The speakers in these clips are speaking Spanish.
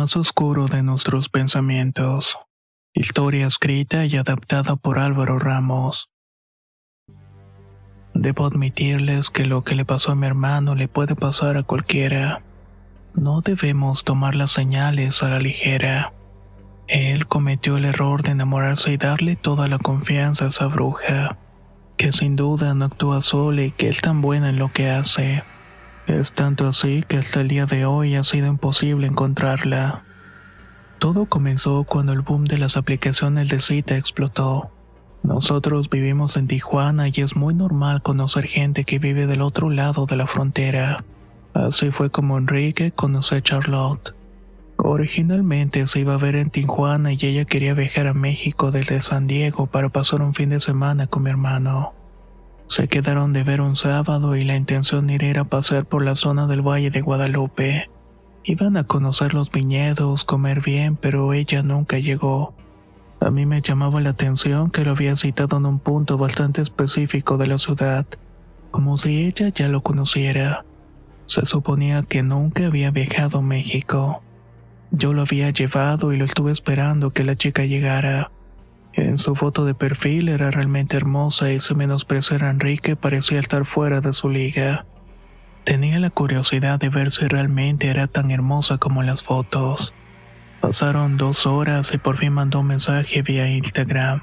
Más oscuro de nuestros pensamientos. Historia escrita y adaptada por Álvaro Ramos. Debo admitirles que lo que le pasó a mi hermano le puede pasar a cualquiera. No debemos tomar las señales a la ligera. Él cometió el error de enamorarse y darle toda la confianza a esa bruja, que sin duda no actúa sola y que es tan buena en lo que hace. Es tanto así que hasta el día de hoy ha sido imposible encontrarla. Todo comenzó cuando el boom de las aplicaciones de cita explotó. Nosotros vivimos en Tijuana y es muy normal conocer gente que vive del otro lado de la frontera. Así fue como Enrique conoció a Charlotte. Originalmente se iba a ver en Tijuana y ella quería viajar a México desde San Diego para pasar un fin de semana con mi hermano. Se quedaron de ver un sábado y la intención era pasear por la zona del Valle de Guadalupe. Iban a conocer los viñedos, comer bien, pero ella nunca llegó. A mí me llamaba la atención que lo había citado en un punto bastante específico de la ciudad, como si ella ya lo conociera. Se suponía que nunca había viajado a México. Yo lo había llevado y lo estuve esperando que la chica llegara. En su foto de perfil era realmente hermosa y su menospreciar a Enrique parecía estar fuera de su liga. Tenía la curiosidad de ver si realmente era tan hermosa como las fotos. Pasaron dos horas y por fin mandó un mensaje vía Instagram.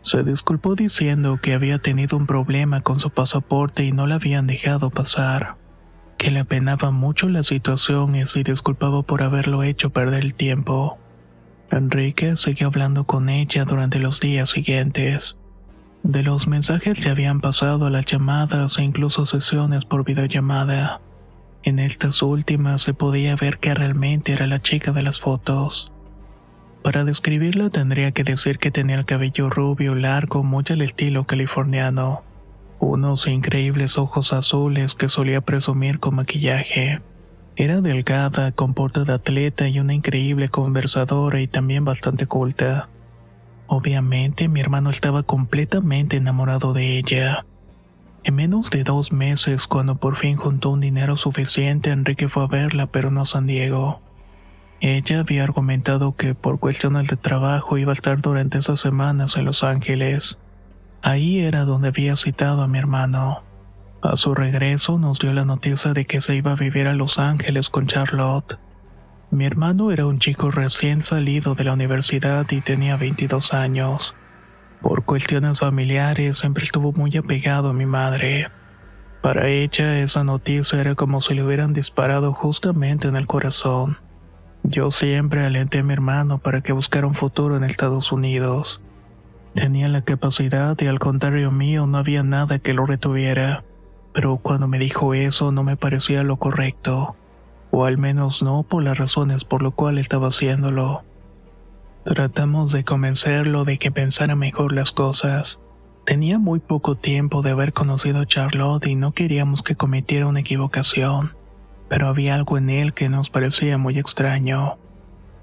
Se disculpó diciendo que había tenido un problema con su pasaporte y no la habían dejado pasar, que le apenaba mucho la situación y se disculpaba por haberlo hecho perder el tiempo. Enrique siguió hablando con ella durante los días siguientes. De los mensajes se habían pasado a las llamadas e incluso sesiones por videollamada. En estas últimas se podía ver que realmente era la chica de las fotos. Para describirla tendría que decir que tenía el cabello rubio largo muy al estilo californiano, unos increíbles ojos azules que solía presumir con maquillaje era delgada, con porte de atleta y una increíble conversadora y también bastante culta. Obviamente mi hermano estaba completamente enamorado de ella. En menos de dos meses, cuando por fin juntó un dinero suficiente, Enrique fue a verla, pero no a San Diego. Ella había argumentado que por cuestiones de trabajo iba a estar durante esas semanas en Los Ángeles. Ahí era donde había citado a mi hermano. A su regreso nos dio la noticia de que se iba a vivir a Los Ángeles con Charlotte. Mi hermano era un chico recién salido de la universidad y tenía 22 años. Por cuestiones familiares siempre estuvo muy apegado a mi madre. Para ella esa noticia era como si le hubieran disparado justamente en el corazón. Yo siempre alenté a mi hermano para que buscara un futuro en Estados Unidos. Tenía la capacidad y al contrario mío no había nada que lo retuviera pero cuando me dijo eso no me parecía lo correcto, o al menos no por las razones por lo cual estaba haciéndolo. Tratamos de convencerlo de que pensara mejor las cosas. Tenía muy poco tiempo de haber conocido a Charlotte y no queríamos que cometiera una equivocación, pero había algo en él que nos parecía muy extraño.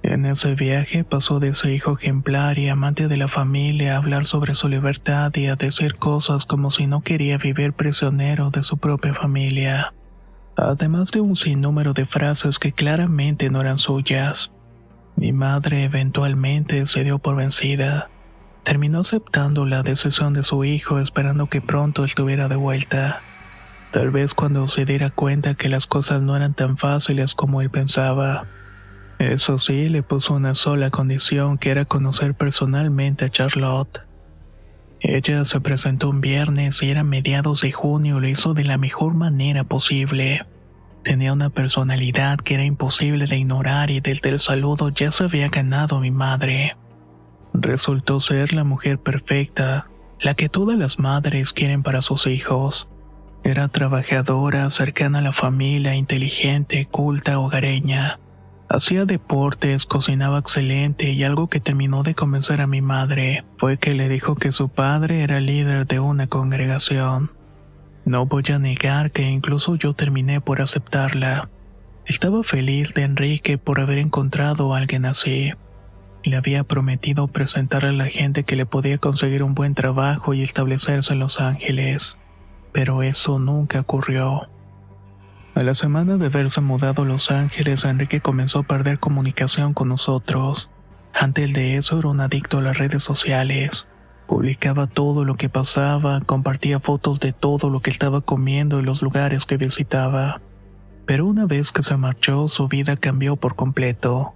En ese viaje pasó de ser hijo ejemplar y amante de la familia a hablar sobre su libertad y a decir cosas como si no quería vivir prisionero de su propia familia, además de un sinnúmero de frases que claramente no eran suyas. Mi madre eventualmente se dio por vencida. Terminó aceptando la decisión de su hijo esperando que pronto estuviera de vuelta. Tal vez cuando se diera cuenta que las cosas no eran tan fáciles como él pensaba. Eso sí, le puso una sola condición que era conocer personalmente a Charlotte. Ella se presentó un viernes y era mediados de junio, lo hizo de la mejor manera posible. Tenía una personalidad que era imposible de ignorar y desde el saludo ya se había ganado mi madre. Resultó ser la mujer perfecta, la que todas las madres quieren para sus hijos. Era trabajadora, cercana a la familia, inteligente, culta, hogareña. Hacía deportes, cocinaba excelente y algo que terminó de convencer a mi madre fue que le dijo que su padre era líder de una congregación. No voy a negar que incluso yo terminé por aceptarla. Estaba feliz de Enrique por haber encontrado a alguien así. Le había prometido presentarle a la gente que le podía conseguir un buen trabajo y establecerse en Los Ángeles. Pero eso nunca ocurrió. A la semana de haberse mudado a Los Ángeles, Enrique comenzó a perder comunicación con nosotros. Antes de eso era un adicto a las redes sociales. Publicaba todo lo que pasaba, compartía fotos de todo lo que estaba comiendo y los lugares que visitaba. Pero una vez que se marchó, su vida cambió por completo.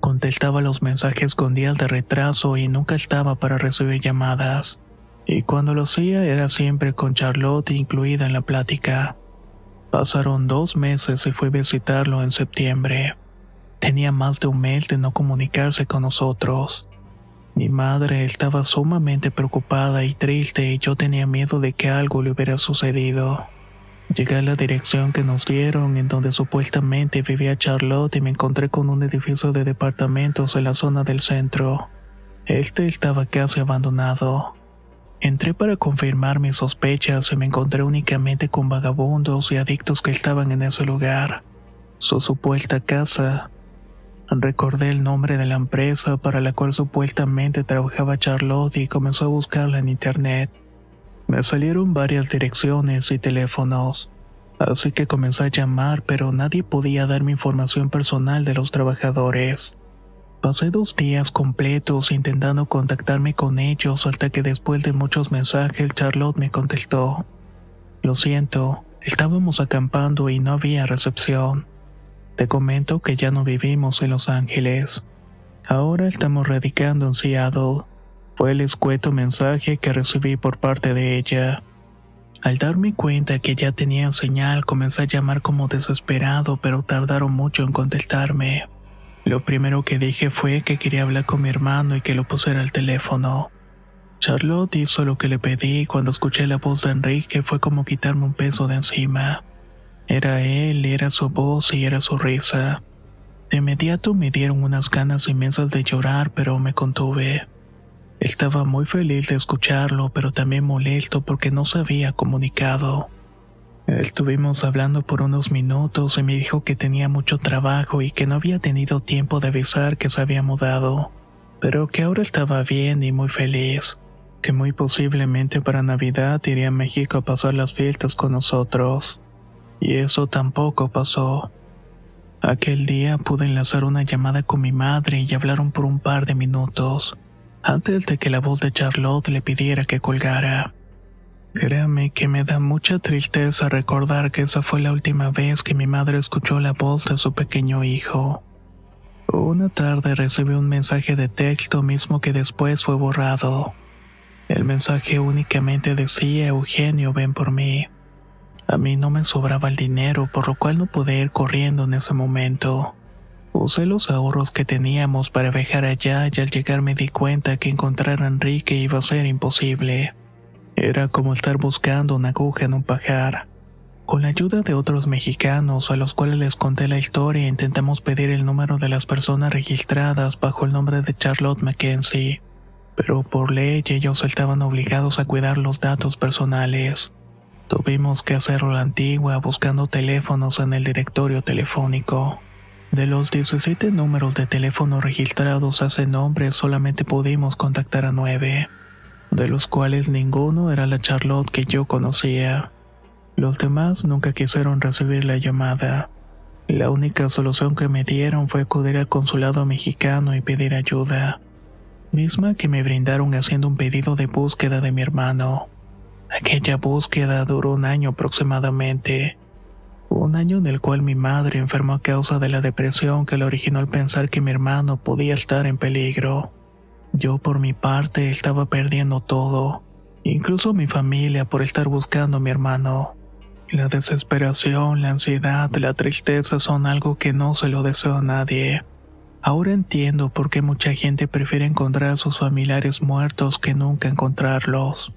Contestaba los mensajes con días de retraso y nunca estaba para recibir llamadas. Y cuando lo hacía era siempre con Charlotte incluida en la plática. Pasaron dos meses y fui a visitarlo en septiembre. Tenía más de un mes de no comunicarse con nosotros. Mi madre estaba sumamente preocupada y triste y yo tenía miedo de que algo le hubiera sucedido. Llegué a la dirección que nos dieron en donde supuestamente vivía Charlotte y me encontré con un edificio de departamentos en la zona del centro. Este estaba casi abandonado. Entré para confirmar mis sospechas y me encontré únicamente con vagabundos y adictos que estaban en ese lugar. Su supuesta casa Recordé el nombre de la empresa para la cual supuestamente trabajaba Charlotte y comenzó a buscarla en internet. Me salieron varias direcciones y teléfonos, así que comencé a llamar, pero nadie podía darme información personal de los trabajadores. Pasé dos días completos intentando contactarme con ellos hasta que después de muchos mensajes Charlotte me contestó. Lo siento, estábamos acampando y no había recepción. Te comento que ya no vivimos en Los Ángeles. Ahora estamos radicando en Seattle. Fue el escueto mensaje que recibí por parte de ella. Al darme cuenta que ya tenían señal, comencé a llamar como desesperado, pero tardaron mucho en contestarme. Lo primero que dije fue que quería hablar con mi hermano y que lo pusiera al teléfono. Charlotte hizo lo que le pedí y cuando escuché la voz de Enrique fue como quitarme un peso de encima. Era él, era su voz y era su risa. De inmediato me dieron unas ganas inmensas de llorar, pero me contuve. Estaba muy feliz de escucharlo, pero también molesto porque no se había comunicado. Estuvimos hablando por unos minutos y me dijo que tenía mucho trabajo y que no había tenido tiempo de avisar que se había mudado, pero que ahora estaba bien y muy feliz, que muy posiblemente para Navidad iría a México a pasar las fiestas con nosotros. Y eso tampoco pasó. Aquel día pude enlazar una llamada con mi madre y hablaron por un par de minutos, antes de que la voz de Charlotte le pidiera que colgara. Créame que me da mucha tristeza recordar que esa fue la última vez que mi madre escuchó la voz de su pequeño hijo. Una tarde recibí un mensaje de texto mismo que después fue borrado. El mensaje únicamente decía Eugenio ven por mí. A mí no me sobraba el dinero, por lo cual no pude ir corriendo en ese momento. Usé los ahorros que teníamos para viajar allá y al llegar me di cuenta que encontrar a Enrique iba a ser imposible. Era como estar buscando una aguja en un pajar. Con la ayuda de otros mexicanos a los cuales les conté la historia intentamos pedir el número de las personas registradas bajo el nombre de Charlotte Mackenzie, pero por ley ellos estaban obligados a cuidar los datos personales. Tuvimos que hacerlo la antigua buscando teléfonos en el directorio telefónico. De los 17 números de teléfono registrados a ese nombre solamente pudimos contactar a nueve, de los cuales ninguno era la Charlotte que yo conocía. Los demás nunca quisieron recibir la llamada. La única solución que me dieron fue acudir al consulado mexicano y pedir ayuda, misma que me brindaron haciendo un pedido de búsqueda de mi hermano. Aquella búsqueda duró un año aproximadamente, un año en el cual mi madre enfermó a causa de la depresión que le originó al pensar que mi hermano podía estar en peligro. Yo por mi parte estaba perdiendo todo, incluso mi familia por estar buscando a mi hermano. La desesperación, la ansiedad, la tristeza son algo que no se lo deseo a nadie. Ahora entiendo por qué mucha gente prefiere encontrar a sus familiares muertos que nunca encontrarlos.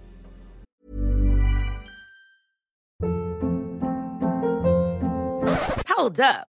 Hold up.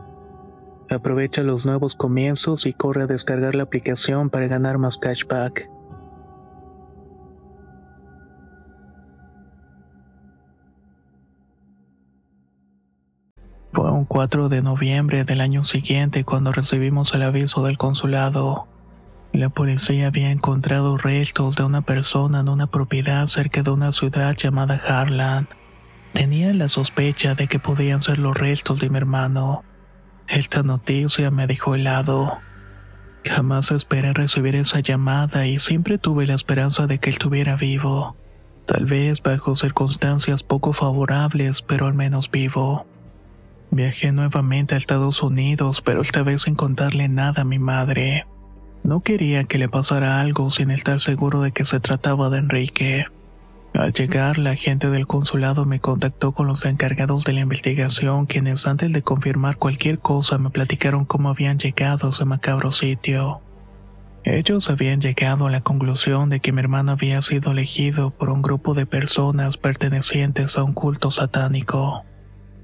Aprovecha los nuevos comienzos y corre a descargar la aplicación para ganar más cashback. Fue un 4 de noviembre del año siguiente cuando recibimos el aviso del consulado. La policía había encontrado restos de una persona en una propiedad cerca de una ciudad llamada Harlan. Tenía la sospecha de que podían ser los restos de mi hermano. Esta noticia me dejó helado. Jamás esperé recibir esa llamada y siempre tuve la esperanza de que estuviera vivo. Tal vez bajo circunstancias poco favorables, pero al menos vivo. Viajé nuevamente a Estados Unidos, pero esta vez sin contarle nada a mi madre. No quería que le pasara algo sin estar seguro de que se trataba de Enrique. Al llegar, la gente del consulado me contactó con los encargados de la investigación, quienes antes de confirmar cualquier cosa me platicaron cómo habían llegado a ese macabro sitio. Ellos habían llegado a la conclusión de que mi hermano había sido elegido por un grupo de personas pertenecientes a un culto satánico.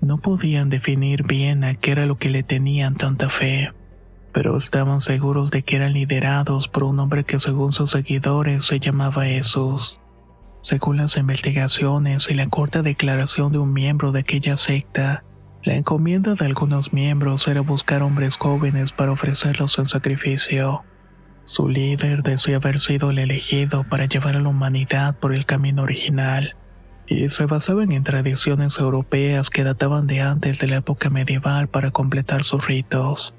No podían definir bien a qué era lo que le tenían tanta fe. pero estaban seguros de que eran liderados por un hombre que según sus seguidores se llamaba Jesús. Según las investigaciones y la corta declaración de un miembro de aquella secta, la encomienda de algunos miembros era buscar hombres jóvenes para ofrecerlos en sacrificio. Su líder decía haber sido el elegido para llevar a la humanidad por el camino original, y se basaban en tradiciones europeas que databan de antes de la época medieval para completar sus ritos.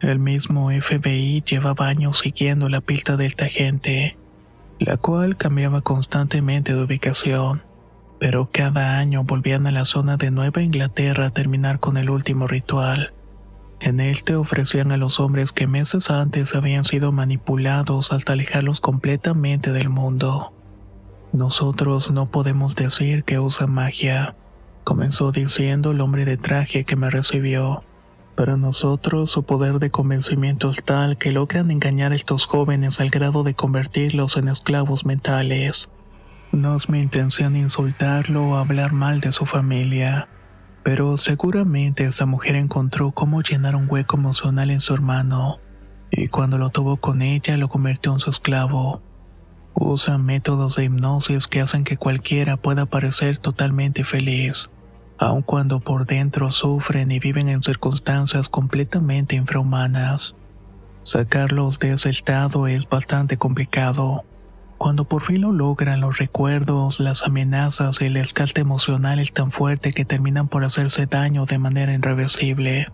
El mismo FBI llevaba años siguiendo la pista de esta gente, la cual cambiaba constantemente de ubicación, pero cada año volvían a la zona de Nueva Inglaterra a terminar con el último ritual. En este ofrecían a los hombres que meses antes habían sido manipulados hasta alejarlos completamente del mundo. Nosotros no podemos decir que usa magia, comenzó diciendo el hombre de traje que me recibió. Para nosotros su poder de convencimiento es tal que logran engañar a estos jóvenes al grado de convertirlos en esclavos mentales. No es mi intención insultarlo o hablar mal de su familia, pero seguramente esa mujer encontró cómo llenar un hueco emocional en su hermano, y cuando lo tuvo con ella lo convirtió en su esclavo. Usan métodos de hipnosis que hacen que cualquiera pueda parecer totalmente feliz, aun cuando por dentro sufren y viven en circunstancias completamente infrahumanas. Sacarlos de ese estado es bastante complicado. Cuando por fin lo logran, los recuerdos, las amenazas y el escalte emocional es tan fuerte que terminan por hacerse daño de manera irreversible.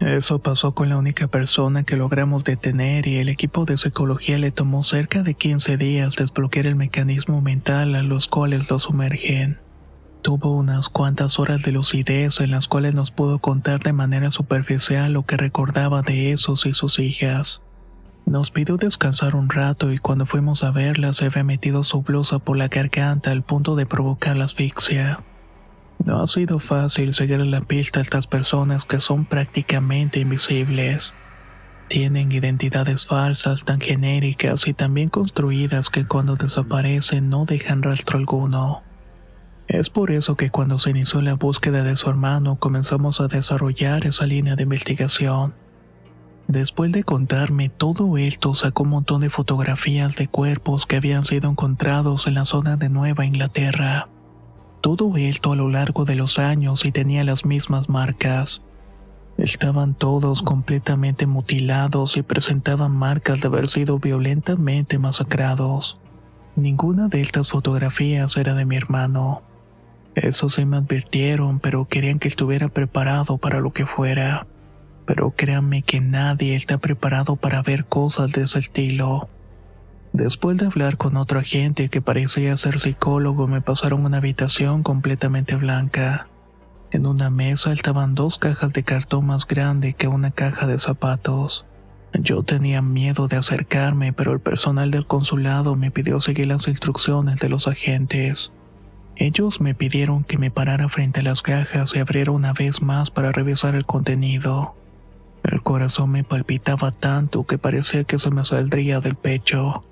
Eso pasó con la única persona que logramos detener y el equipo de psicología le tomó cerca de 15 días desbloquear el mecanismo mental a los cuales lo sumergen. Tuvo unas cuantas horas de lucidez en las cuales nos pudo contar de manera superficial lo que recordaba de esos y sus hijas. Nos pidió descansar un rato y cuando fuimos a verla se había metido su blusa por la garganta al punto de provocar la asfixia. No ha sido fácil seguir la pista a estas personas que son prácticamente invisibles. Tienen identidades falsas tan genéricas y tan bien construidas que cuando desaparecen no dejan rastro alguno. Es por eso que cuando se inició la búsqueda de su hermano comenzamos a desarrollar esa línea de investigación. Después de contarme todo esto, sacó un montón de fotografías de cuerpos que habían sido encontrados en la zona de Nueva Inglaterra. Todo esto a lo largo de los años y tenía las mismas marcas. Estaban todos completamente mutilados y presentaban marcas de haber sido violentamente masacrados. Ninguna de estas fotografías era de mi hermano. Eso sí me advirtieron, pero querían que estuviera preparado para lo que fuera. Pero créanme que nadie está preparado para ver cosas de ese estilo. Después de hablar con otro agente que parecía ser psicólogo, me pasaron una habitación completamente blanca. En una mesa estaban dos cajas de cartón más grande que una caja de zapatos. Yo tenía miedo de acercarme, pero el personal del consulado me pidió seguir las instrucciones de los agentes. Ellos me pidieron que me parara frente a las cajas y abriera una vez más para revisar el contenido. El corazón me palpitaba tanto que parecía que se me saldría del pecho.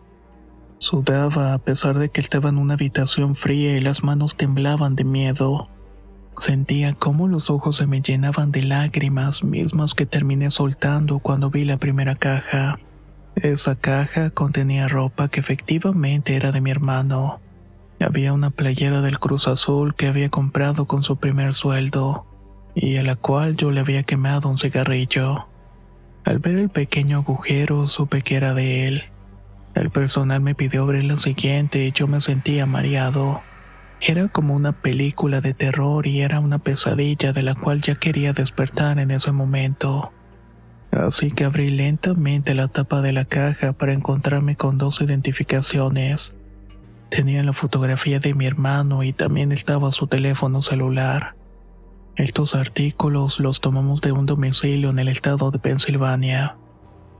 Sudaba a pesar de que estaba en una habitación fría y las manos temblaban de miedo. Sentía cómo los ojos se me llenaban de lágrimas, mismas que terminé soltando cuando vi la primera caja. Esa caja contenía ropa que efectivamente era de mi hermano. Había una playera del Cruz Azul que había comprado con su primer sueldo, y a la cual yo le había quemado un cigarrillo. Al ver el pequeño agujero supe que era de él. El personal me pidió abrir lo siguiente y yo me sentía mareado. Era como una película de terror y era una pesadilla de la cual ya quería despertar en ese momento. Así que abrí lentamente la tapa de la caja para encontrarme con dos identificaciones. Tenía la fotografía de mi hermano y también estaba su teléfono celular. Estos artículos los tomamos de un domicilio en el estado de Pensilvania.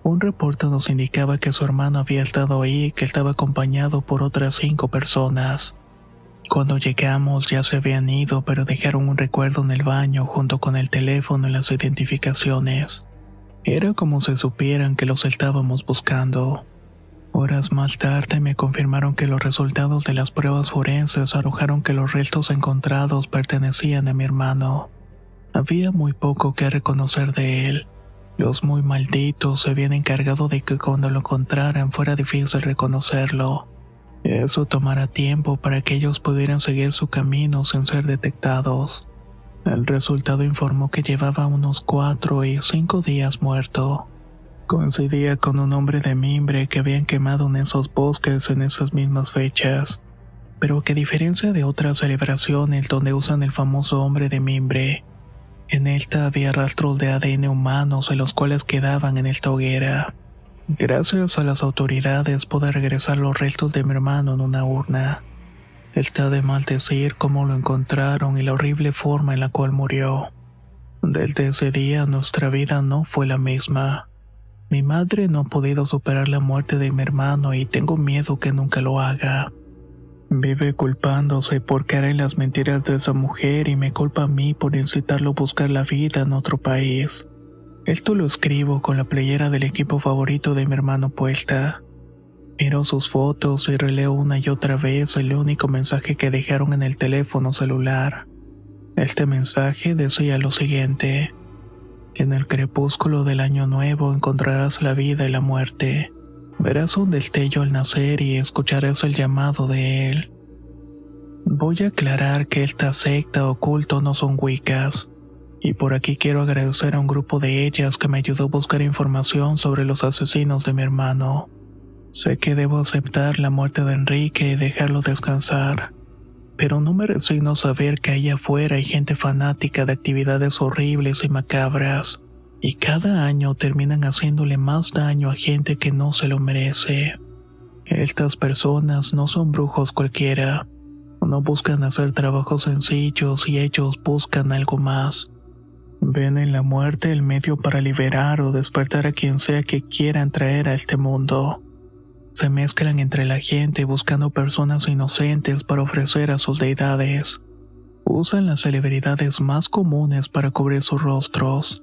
Un reporte nos indicaba que su hermano había estado ahí y que estaba acompañado por otras cinco personas. Cuando llegamos ya se habían ido, pero dejaron un recuerdo en el baño junto con el teléfono y las identificaciones. Era como si supieran que los estábamos buscando. Horas más tarde me confirmaron que los resultados de las pruebas forenses arrojaron que los restos encontrados pertenecían a mi hermano. Había muy poco que reconocer de él Los muy malditos se habían encargado de que cuando lo encontraran fuera difícil reconocerlo. Eso tomará tiempo para que ellos pudieran seguir su camino sin ser detectados. El resultado informó que llevaba unos cuatro y cinco días muerto. Coincidía con un hombre de mimbre que habían quemado en esos bosques en esas mismas fechas, pero que a diferencia de otras celebraciones donde usan el famoso hombre de mimbre, en esta había rastros de ADN humanos en los cuales quedaban en esta hoguera. Gracias a las autoridades pude regresar los restos de mi hermano en una urna. Está de mal decir cómo lo encontraron y la horrible forma en la cual murió. Desde ese día nuestra vida no fue la misma. Mi madre no ha podido superar la muerte de mi hermano y tengo miedo que nunca lo haga. Vive culpándose por en las mentiras de esa mujer y me culpa a mí por incitarlo a buscar la vida en otro país. Esto lo escribo con la playera del equipo favorito de mi hermano puesta. Miro sus fotos y releo una y otra vez el único mensaje que dejaron en el teléfono celular. Este mensaje decía lo siguiente. En el crepúsculo del año nuevo encontrarás la vida y la muerte. Verás un destello al nacer y escucharás el llamado de él. Voy a aclarar que esta secta o culto no son wicas, y por aquí quiero agradecer a un grupo de ellas que me ayudó a buscar información sobre los asesinos de mi hermano. Sé que debo aceptar la muerte de Enrique y dejarlo descansar, pero no me resigno saber que allá afuera hay gente fanática de actividades horribles y macabras y cada año terminan haciéndole más daño a gente que no se lo merece. Estas personas no son brujos cualquiera, no buscan hacer trabajos sencillos y ellos buscan algo más. Ven en la muerte el medio para liberar o despertar a quien sea que quieran traer a este mundo. Se mezclan entre la gente buscando personas inocentes para ofrecer a sus deidades. Usan las celebridades más comunes para cubrir sus rostros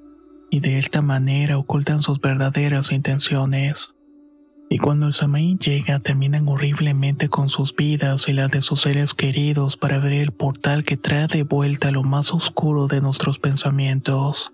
y de esta manera ocultan sus verdaderas intenciones. Y cuando el Samaín llega, terminan horriblemente con sus vidas y las de sus seres queridos para ver el portal que trae de vuelta lo más oscuro de nuestros pensamientos.